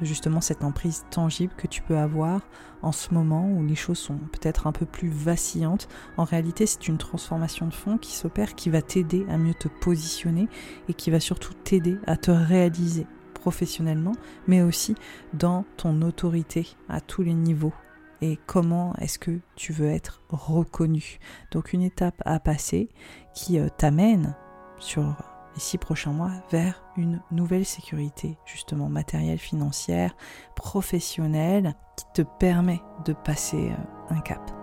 de justement cette emprise tangible que tu peux avoir en ce moment où les choses sont peut-être un peu plus vacillantes, en réalité c'est une transformation de fond qui s'opère, qui va t'aider à mieux te positionner et qui va surtout t'aider à te réaliser professionnellement, mais aussi dans ton autorité à tous les niveaux et comment est-ce que tu veux être reconnu. Donc une étape à passer qui euh, t'amène sur les six prochains mois vers une nouvelle sécurité, justement matérielle, financière, professionnelle, qui te permet de passer euh, un cap.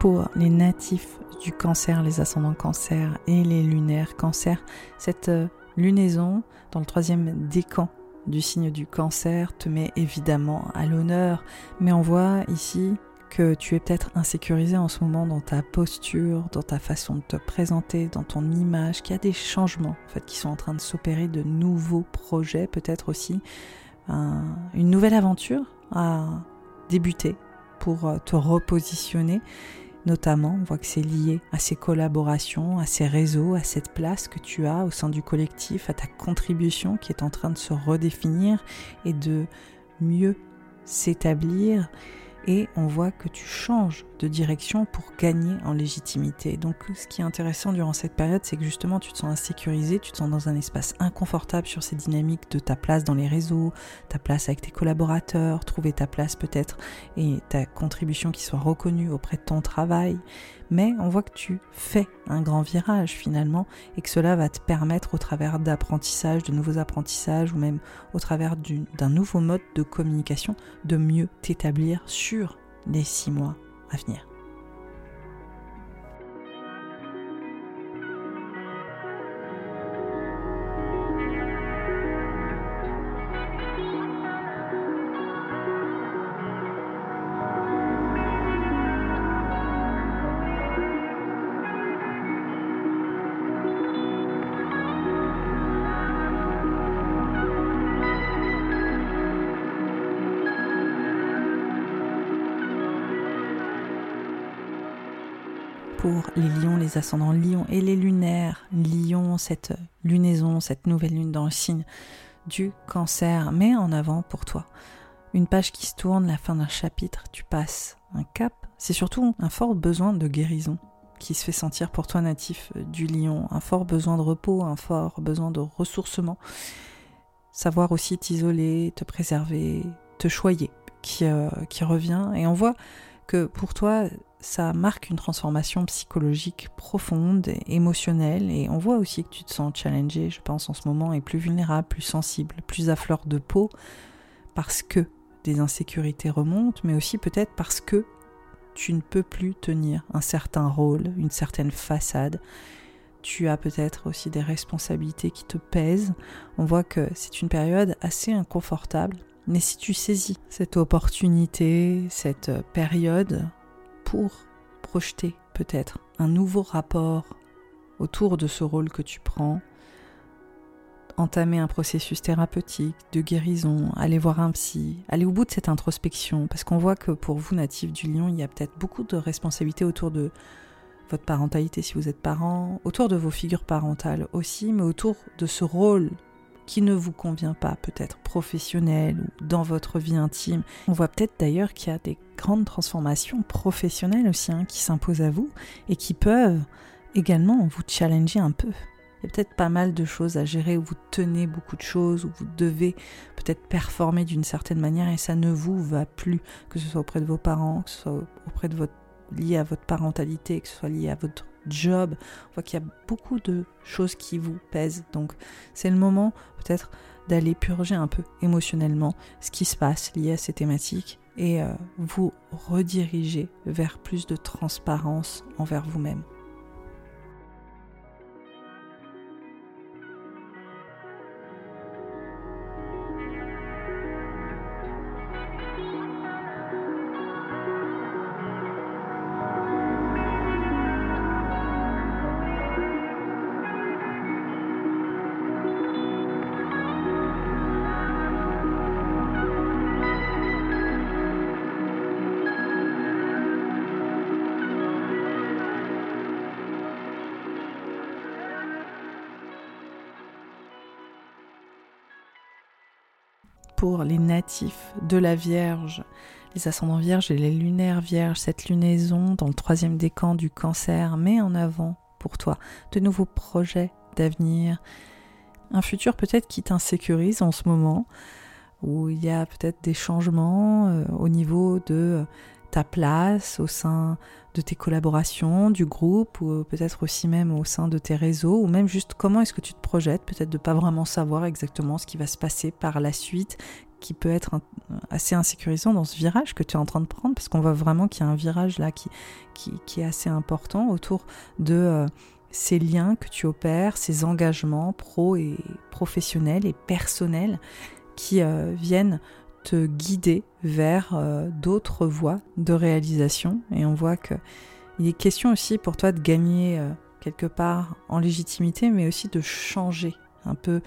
Pour les natifs du cancer, les ascendants cancer et les lunaires cancer. Cette euh, lunaison dans le troisième décan du signe du cancer te met évidemment à l'honneur, mais on voit ici que tu es peut-être insécurisé en ce moment dans ta posture, dans ta façon de te présenter, dans ton image, qu'il y a des changements en fait qui sont en train de s'opérer, de nouveaux projets, peut-être aussi une nouvelle aventure à débuter pour euh, te repositionner Notamment, on voit que c'est lié à ces collaborations, à ces réseaux, à cette place que tu as au sein du collectif, à ta contribution qui est en train de se redéfinir et de mieux s'établir et on voit que tu changes de direction pour gagner en légitimité. Donc ce qui est intéressant durant cette période, c'est que justement tu te sens insécurisé, tu te sens dans un espace inconfortable sur ces dynamiques de ta place dans les réseaux, ta place avec tes collaborateurs, trouver ta place peut-être et ta contribution qui soit reconnue auprès de ton travail mais on voit que tu fais un grand virage finalement et que cela va te permettre au travers d'apprentissage, de nouveaux apprentissages ou même au travers d'un nouveau mode de communication de mieux t'établir sur les six mois à venir. Pour les lions, les ascendants lions et les lunaires. Lions, cette lunaison, cette nouvelle lune dans le signe du cancer, mais en avant pour toi. Une page qui se tourne, la fin d'un chapitre, tu passes un cap, c'est surtout un fort besoin de guérison qui se fait sentir pour toi natif du lion, un fort besoin de repos, un fort besoin de ressourcement, savoir aussi t'isoler, te préserver, te choyer, qui, euh, revient, et on voit que pour toi, ça marque une transformation psychologique profonde, et émotionnelle, et on voit aussi que tu te sens challengé, je pense, en ce moment, et plus vulnérable, plus sensible, plus à fleur de peau, parce que des insécurités remontent, mais aussi peut-être parce que tu ne peux plus tenir un certain rôle, une certaine façade. Tu as peut-être aussi des responsabilités qui te pèsent. On voit que c'est une période assez inconfortable, mais si tu saisis cette opportunité, cette période pour projeter peut-être un nouveau rapport autour de ce rôle que tu prends, entamer un processus thérapeutique, de guérison, aller voir un psy, aller au bout de cette introspection, parce qu'on voit que pour vous, natifs du lion, il y a peut-être beaucoup de responsabilités autour de votre parentalité si vous êtes parent, autour de vos figures parentales aussi, mais autour de ce rôle qui ne vous convient pas, peut-être professionnel ou dans votre vie intime. On voit peut-être d'ailleurs qu'il y a des grandes transformations professionnelles aussi hein, qui s'imposent à vous et qui peuvent également vous challenger un peu. Il y a peut-être pas mal de choses à gérer où vous tenez beaucoup de choses, où vous devez peut-être performer d'une certaine manière et ça ne vous va plus, que ce soit auprès de vos parents, que ce soit auprès de votre lié à votre parentalité, que ce soit lié à votre job. On voit qu'il y a beaucoup de choses qui vous pèsent. Donc c'est le moment peut-être d'aller purger un peu émotionnellement ce qui se passe lié à ces thématiques et euh, vous rediriger vers plus de transparence envers vous-même. Les natifs de la Vierge, les ascendants Vierges et les lunaires Vierges, cette lunaison dans le troisième décan du cancer met en avant pour toi de nouveaux projets d'avenir, un futur peut-être qui t'insécurise en ce moment, où il y a peut-être des changements euh, au niveau de ta place au sein de tes collaborations, du groupe, ou peut-être aussi même au sein de tes réseaux, ou même juste comment est-ce que tu te projettes, peut-être de pas vraiment savoir exactement ce qui va se passer par la suite, qui peut être assez insécurisant dans ce virage que tu es en train de prendre, parce qu'on voit vraiment qu'il y a un virage là qui, est assez important autour de euh, ces liens que tu opères, ces engagements pro et professionnels et personnels qui euh, viennent te guider vers euh, d'autres voies de réalisation. Et on voit que il est question aussi pour toi de gagner quelque part en légitimité, mais aussi de changer un peu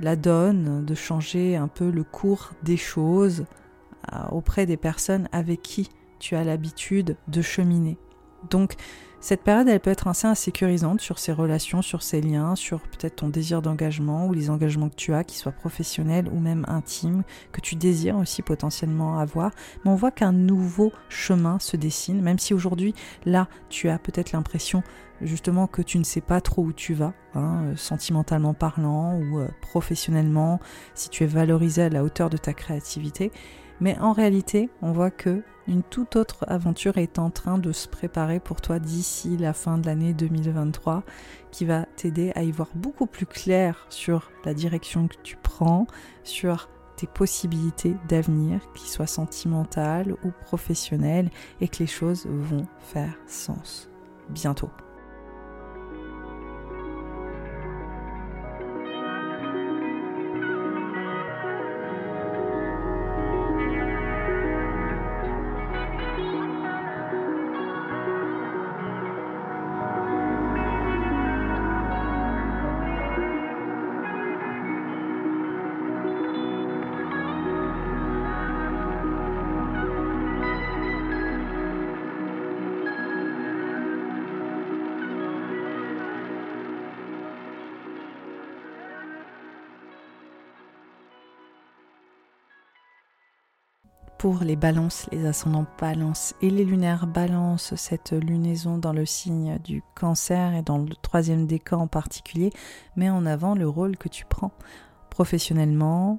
la donne, de changer un peu le cours des choses euh, auprès des personnes avec qui tu as l'habitude de cheminer. Donc cette période, elle peut être assez insécurisante sur ses relations, sur ses liens, sur peut-être ton désir d'engagement ou les engagements que tu as, qu'ils soient professionnels ou même intimes, que tu désires aussi potentiellement avoir. Mais on voit qu'un nouveau chemin se dessine, même si aujourd'hui, là, tu as peut-être l'impression justement que tu ne sais pas trop où tu vas, hein, euh, sentimentalement parlant ou euh, professionnellement, si tu es valorisé à la hauteur de ta créativité. Mais en réalité, on voit que une toute autre aventure est en train de se préparer pour toi d'ici la fin de l'année 2023 qui va t'aider à y voir beaucoup plus clair sur la direction que tu prends, sur tes possibilités d'avenir, qu'ils soient sentimentales ou professionnelles, et que les choses vont faire sens bientôt. Pour les balances, les ascendants balance et les lunaires balance, cette lunaison dans le signe du cancer et dans le troisième décan en particulier, met en avant le rôle que tu prends professionnellement,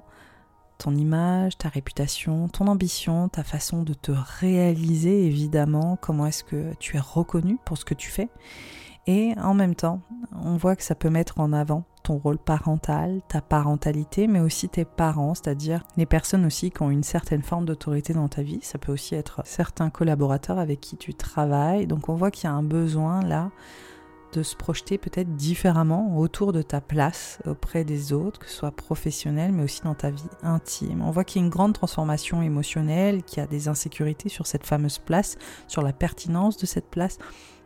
ton image, ta réputation, ton ambition, ta façon de te réaliser évidemment, comment est-ce que tu es reconnu pour ce que tu fais. Et en même temps, on voit que ça peut mettre en avant ton rôle parental, ta parentalité, mais aussi tes parents, c'est-à-dire les personnes aussi qui ont une certaine forme d'autorité dans ta vie. Ça peut aussi être certains collaborateurs avec qui tu travailles. Donc on voit qu'il y a un besoin là de se projeter peut-être différemment autour de ta place auprès des autres, que ce soit professionnel, mais aussi dans ta vie intime. On voit qu'il y a une grande transformation émotionnelle, qu'il y a des insécurités sur cette fameuse place, sur la pertinence de cette place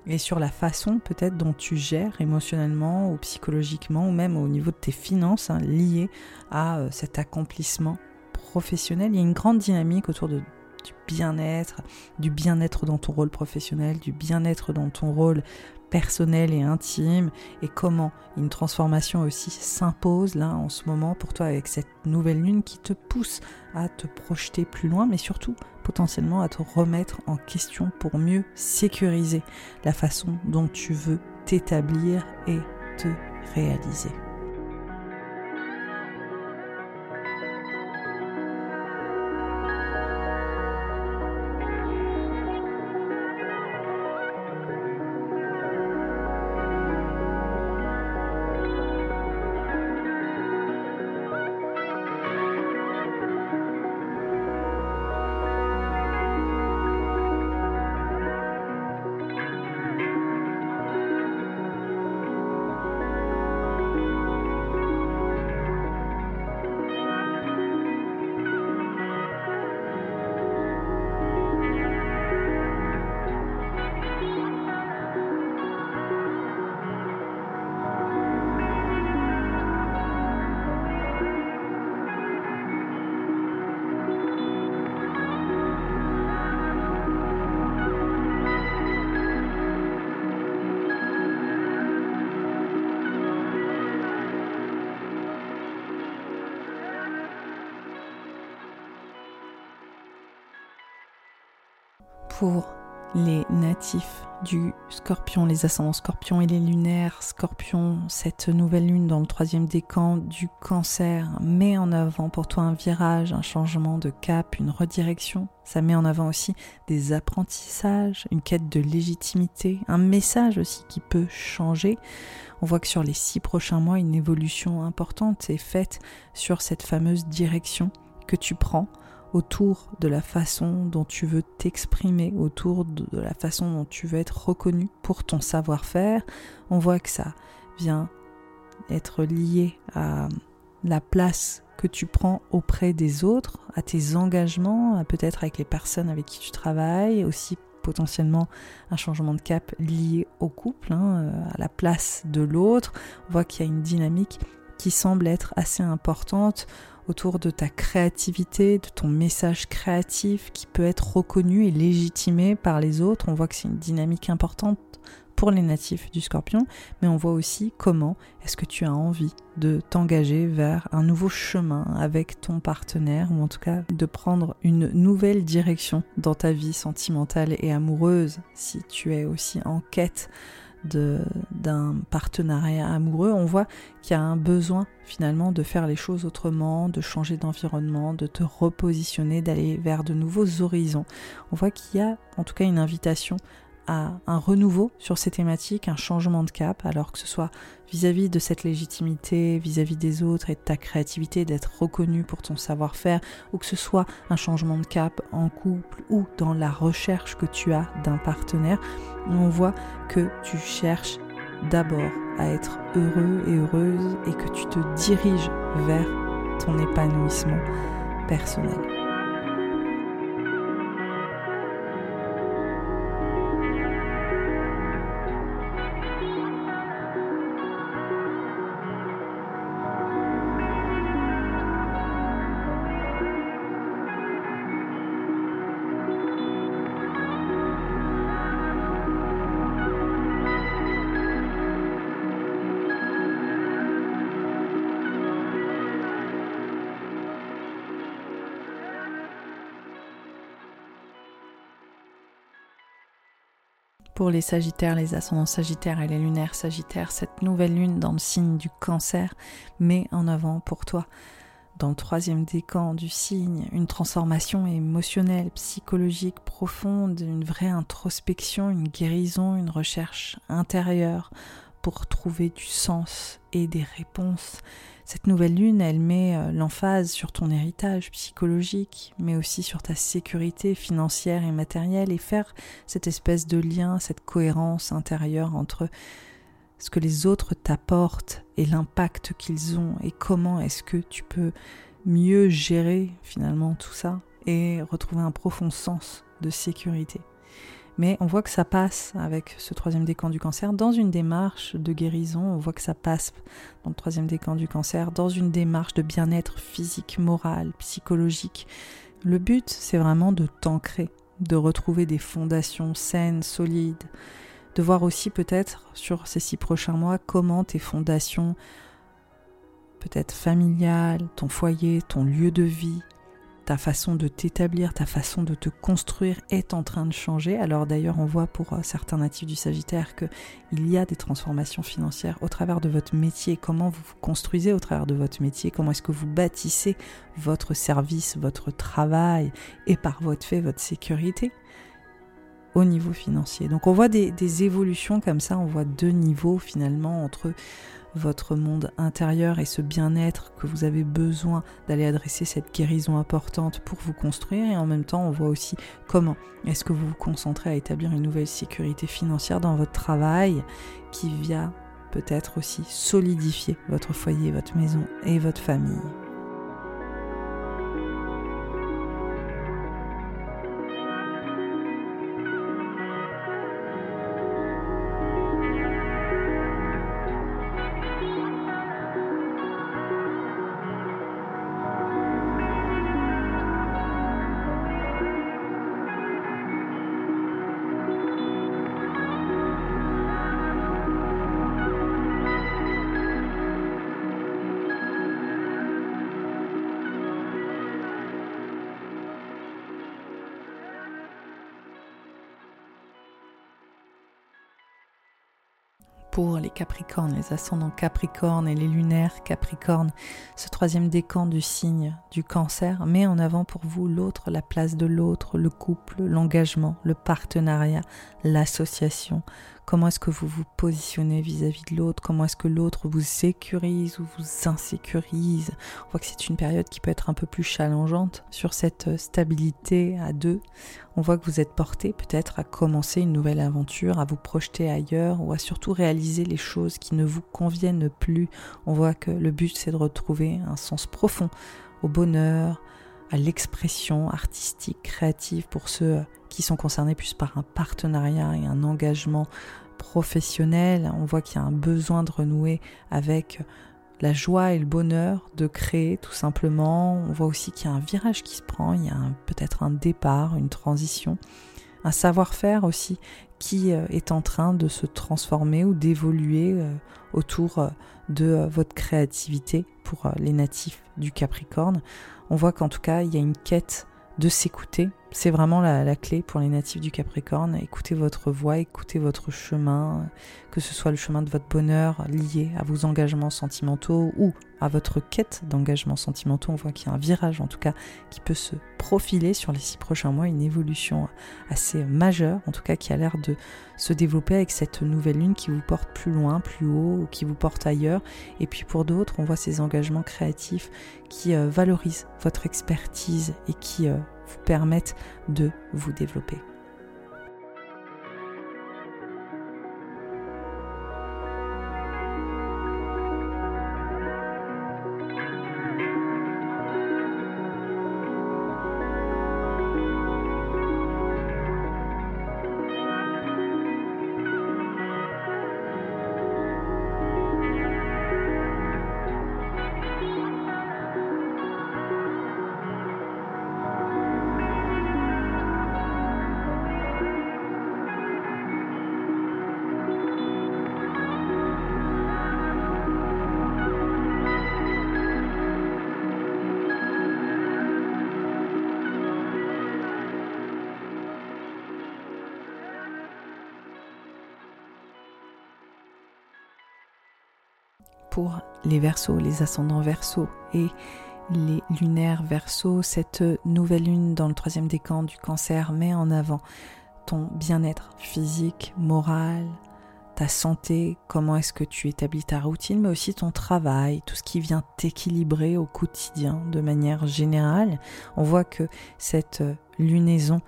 et sur la façon peut-être dont tu gères émotionnellement ou psychologiquement ou même au niveau de tes finances hein, liées à euh, cet accomplissement professionnel. Il y a une grande dynamique autour du bien-être, du bien-être dans ton rôle professionnel, du bien-être dans ton rôle personnel et intime et comment une transformation aussi s'impose là en ce moment pour toi avec cette nouvelle lune qui te pousse à te projeter plus loin mais surtout potentiellement à te remettre en question pour mieux sécuriser la façon dont tu veux t'établir et te réaliser. Pour les natifs du scorpion, les ascendants scorpions et les lunaires scorpions, cette nouvelle lune dans le troisième décan du cancer met en avant pour toi un virage, un changement de cap, une redirection. Ça met en avant aussi des apprentissages, une quête de légitimité, un message aussi qui peut changer. On voit que sur les six prochains mois, une évolution importante est faite sur cette fameuse direction que tu prends autour de la façon dont tu veux t'exprimer, autour de la façon dont tu veux être reconnu pour ton savoir-faire. On voit que ça vient être lié à la place que tu prends auprès des autres, à tes engagements, peut-être avec les personnes avec qui tu travailles, aussi potentiellement un changement de cap lié au couple, hein, à la place de l'autre. On voit qu'il y a une dynamique qui semble être assez importante autour de ta créativité, de ton message créatif qui peut être reconnu et légitimé par les autres. On voit que c'est une dynamique importante pour les natifs du scorpion, mais on voit aussi comment est-ce que tu as envie de t'engager vers un nouveau chemin avec ton partenaire, ou en tout cas de prendre une nouvelle direction dans ta vie sentimentale et amoureuse, si tu es aussi en quête d'un partenariat amoureux, on voit qu'il y a un besoin finalement de faire les choses autrement, de changer d'environnement, de te repositionner, d'aller vers de nouveaux horizons. On voit qu'il y a en tout cas une invitation un renouveau sur ces thématiques, un changement de cap, alors que ce soit vis-à-vis de cette légitimité, vis-à-vis des autres et de ta créativité, d'être reconnu pour ton savoir-faire, ou que ce soit un changement de cap en couple ou dans la recherche que tu as d'un partenaire, on voit que tu cherches d'abord à être heureux et heureuse et que tu te diriges vers ton épanouissement personnel. Les Sagittaires, les ascendants Sagittaires et les lunaires Sagittaires, cette nouvelle lune dans le signe du cancer met en avant pour toi, dans le troisième décan du signe, une transformation émotionnelle, psychologique profonde, une vraie introspection, une guérison, une recherche intérieure pour trouver du sens et des réponses cette nouvelle lune, elle met euh, l'emphase sur ton héritage psychologique, mais aussi sur ta sécurité financière et matérielle, et faire cette espèce de lien, cette cohérence intérieure entre ce que les autres t'apportent et l'impact qu'ils ont, et comment est-ce que tu peux mieux gérer finalement tout ça et retrouver un profond sens de sécurité. Mais on voit que ça passe avec ce troisième décan du cancer dans une démarche de guérison. On voit que ça passe dans le troisième décan du cancer dans une démarche de bien-être physique, moral, psychologique. Le but, c'est vraiment de t'ancrer, de retrouver des fondations saines, solides, de voir aussi peut-être sur ces six prochains mois comment tes fondations, peut-être familiales, ton foyer, ton lieu de vie, ta façon de t'établir, ta façon de te construire est en train de changer. Alors d'ailleurs, on voit pour euh, certains natifs du Sagittaire qu'il y a des transformations financières au travers de votre métier, comment vous vous construisez au travers de votre métier, comment est-ce que vous bâtissez votre service, votre travail et par votre fait votre sécurité au niveau financier? Donc on voit des, des évolutions comme ça, on voit deux niveaux finalement entre votre monde intérieur et ce bien-être que vous avez besoin d'aller adresser cette guérison importante pour vous construire et en même temps on voit aussi comment est-ce que vous vous concentrez à établir une nouvelle sécurité financière dans votre travail qui vient peut-être aussi solidifier votre foyer, votre maison et votre famille. Les Capricornes, les ascendants Capricornes et les lunaires Capricornes. Ce troisième décan du signe du cancer met en avant pour vous l'autre, la place de l'autre, le couple, l'engagement, le partenariat, l'association, Comment est-ce que vous vous positionnez vis-à-vis de l'autre? Comment est-ce que l'autre vous sécurise ou vous insécurise? On voit que c'est une période qui peut être un peu plus challengeante sur cette euh, stabilité à deux. On voit que vous êtes porté peut-être à commencer une nouvelle aventure, à vous projeter ailleurs ou à surtout réaliser les choses qui ne vous conviennent plus. On voit que le but c'est de retrouver un sens profond au bonheur, à l'expression artistique, créative pour ceux qui sont concernés plus par un partenariat et un engagement professionnel. On voit qu'il y a un besoin de renouer avec la joie et le bonheur de créer tout simplement. On voit aussi qu'il y a un virage qui se prend, il y a peut-être un départ, une transition, un savoir-faire aussi qui euh, est en train de se transformer ou d'évoluer euh, autour euh, de votre créativité pour les natifs du Capricorne. On voit qu'en tout cas, il y a une quête de s'écouter. C'est vraiment la, clé pour les natifs du Capricorne. Écoutez votre voix, écoutez votre chemin, que ce soit le chemin de votre bonheur lié à vos engagements sentimentaux ou à votre quête d'engagements sentimentaux. On voit qu'il y a un virage en tout cas qui peut se profiler sur les six prochains mois, une évolution assez majeure, en tout cas qui a l'air de se développer avec cette nouvelle lune qui vous porte plus loin, plus haut ou qui vous porte ailleurs. Et puis pour d'autres, on voit ces engagements créatifs qui euh, valorisent votre expertise et qui euh, vous permettent de vous développer. Les versos, les ascendants versos et les lunaires versos, cette nouvelle lune dans le troisième décan du cancer met en avant ton bien-être physique, moral, ta santé, comment est-ce que tu établis ta routine, mais aussi ton travail, tout ce qui vient t'équilibrer au quotidien de manière générale. On voit que cette lunaison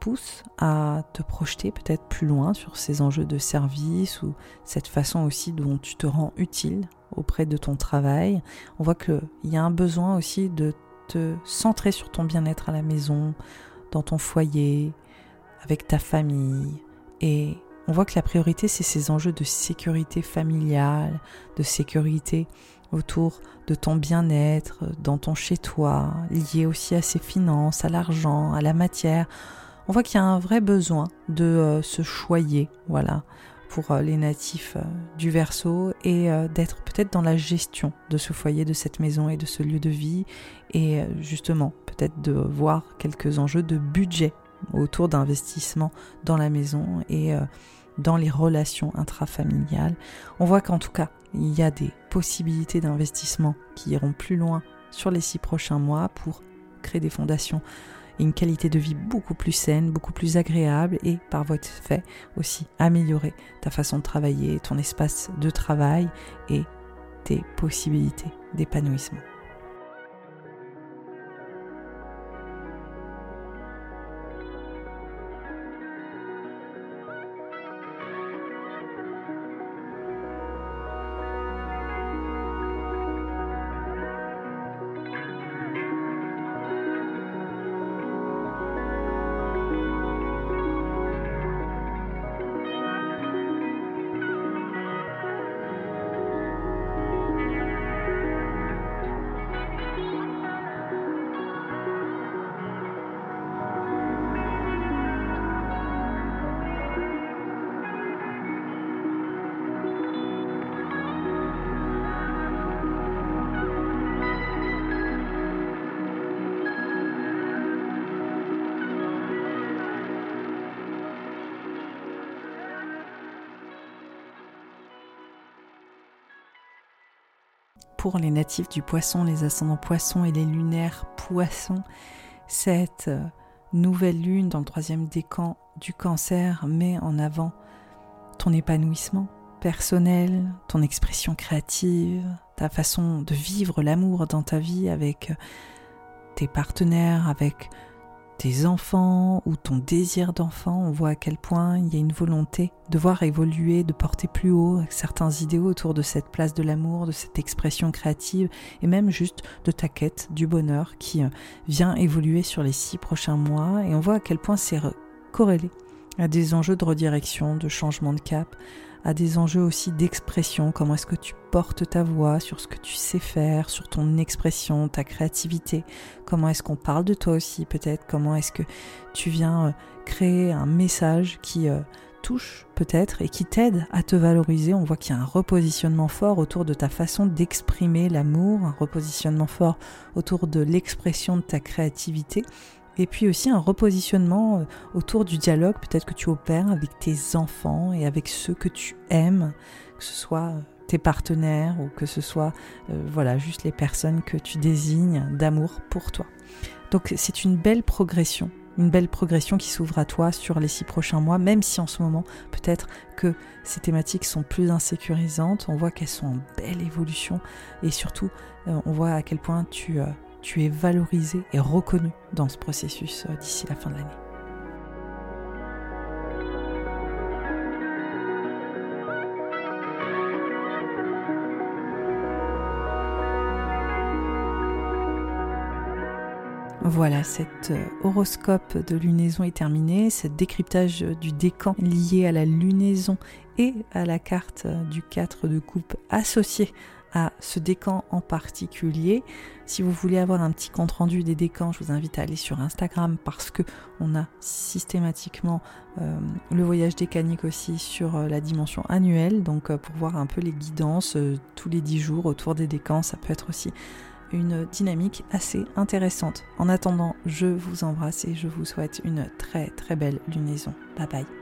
pousse à te projeter peut-être plus loin sur ces enjeux de service ou cette façon aussi dont tu te rends utile auprès de ton travail. On voit qu'il y a un besoin aussi de te centrer sur ton bien-être à la maison, dans ton foyer, avec ta famille. Et on voit que la priorité, c'est ces enjeux de sécurité familiale, de sécurité autour de ton bien-être, dans ton chez-toi, lié aussi à ses finances, à l'argent, à la matière. On voit qu'il y a un vrai besoin de euh, se choyer, voilà, pour euh, les natifs euh, du Verseau et d'être peut-être dans la gestion de ce foyer, de cette maison et de ce lieu de vie et justement peut-être de voir quelques enjeux de budget autour d'investissement dans la maison et dans les relations intrafamiliales. On voit qu'en tout cas, il y a des possibilités d'investissement qui iront plus loin sur les six prochains mois pour créer des fondations et une qualité de vie beaucoup plus saine, beaucoup plus agréable et par votre fait aussi améliorer ta façon de travailler, ton espace de travail et tes possibilités d'épanouissement. Les natifs du poisson, les ascendants poissons et les lunaires poissons, cette euh, nouvelle lune dans le troisième décan du cancer met en avant ton épanouissement personnel, ton expression créative, ta façon de vivre l'amour dans ta vie avec euh, tes partenaires, avec tes enfants ou ton désir d'enfant, on voit à quel point il y a une volonté de voir évoluer, de porter plus haut certains idéaux autour de cette place de l'amour, de cette expression créative et même juste de ta quête du bonheur qui euh, vient évoluer sur les six prochains mois. Et on voit à quel point c'est corrélé à des enjeux de redirection, de changement de cap, à des enjeux aussi d'expression, comment est-ce que tu portes ta voix sur ce que tu sais faire, sur ton expression, ta créativité, comment est-ce qu'on parle de toi aussi peut-être, comment est-ce que tu viens euh, créer un message qui euh, touche peut-être et qui t'aide à te valoriser. On voit qu'il y a un repositionnement fort autour de ta façon d'exprimer l'amour, un repositionnement fort autour de l'expression de ta créativité et puis aussi un repositionnement euh, autour du dialogue peut-être que tu opères avec tes enfants et avec ceux que tu aimes, que ce soit euh, tes partenaires ou que ce soit euh, voilà juste les personnes que tu désignes d'amour pour toi. Donc c'est une belle progression, une belle progression qui s'ouvre à toi sur les six prochains mois, même si en ce moment peut-être que ces thématiques sont plus insécurisantes, on voit qu'elles sont en belle évolution et surtout on voit à quel point tu tu es valorisé et reconnu dans ce processus euh, d'ici la fin de l'année. Voilà, cet euh, horoscope de lunaison est terminé, ce décryptage du décan lié à la lunaison et à la carte euh, du 4 de coupe associé à ce décan en particulier. Si vous voulez avoir un petit compte rendu des décans, je vous invite à aller sur Instagram parce que on a systématiquement euh, le voyage décanique aussi sur euh, la dimension annuelle. Donc euh, pour voir un peu les guidances tous les 10 jours autour des décans, ça peut être aussi une dynamique assez intéressante. En attendant, je vous embrasse et je vous souhaite une très très belle lunaison. Bye bye.